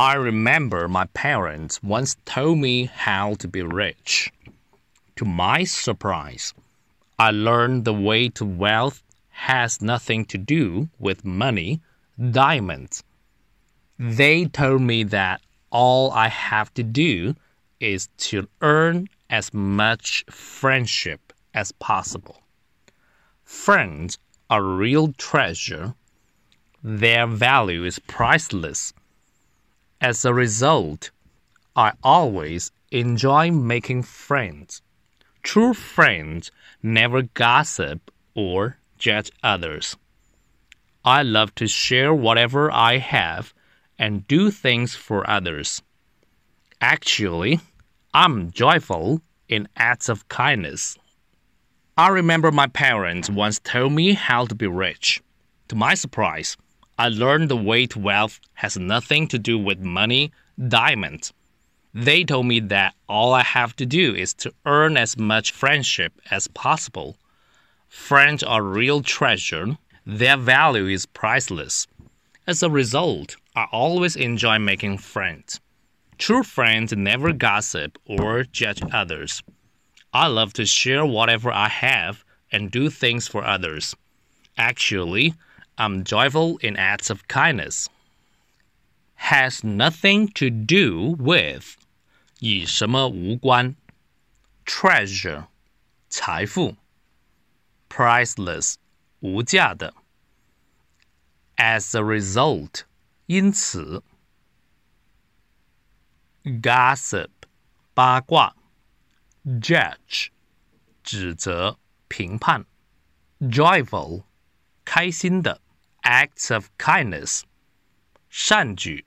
I remember my parents once told me how to be rich. To my surprise, I learned the way to wealth has nothing to do with money, diamonds. They told me that all I have to do is to earn as much friendship as possible. Friends are real treasure. Their value is priceless. As a result, I always enjoy making friends. True friends never gossip or judge others. I love to share whatever I have and do things for others. Actually, I'm joyful in acts of kindness. I remember my parents once told me how to be rich. To my surprise, I learned the way to wealth has nothing to do with money, diamonds. They told me that all I have to do is to earn as much friendship as possible. Friends are real treasure. Their value is priceless. As a result, I always enjoy making friends. True friends never gossip or judge others. I love to share whatever I have and do things for others. Actually, I'm joyful in acts of kindness. Has nothing to do with 与什么无关？Treasure 财富，priceless 无价的。As a result 因此，gossip 八卦。judge 指责、评判，joyful 开心的 ，acts of kindness. 善举、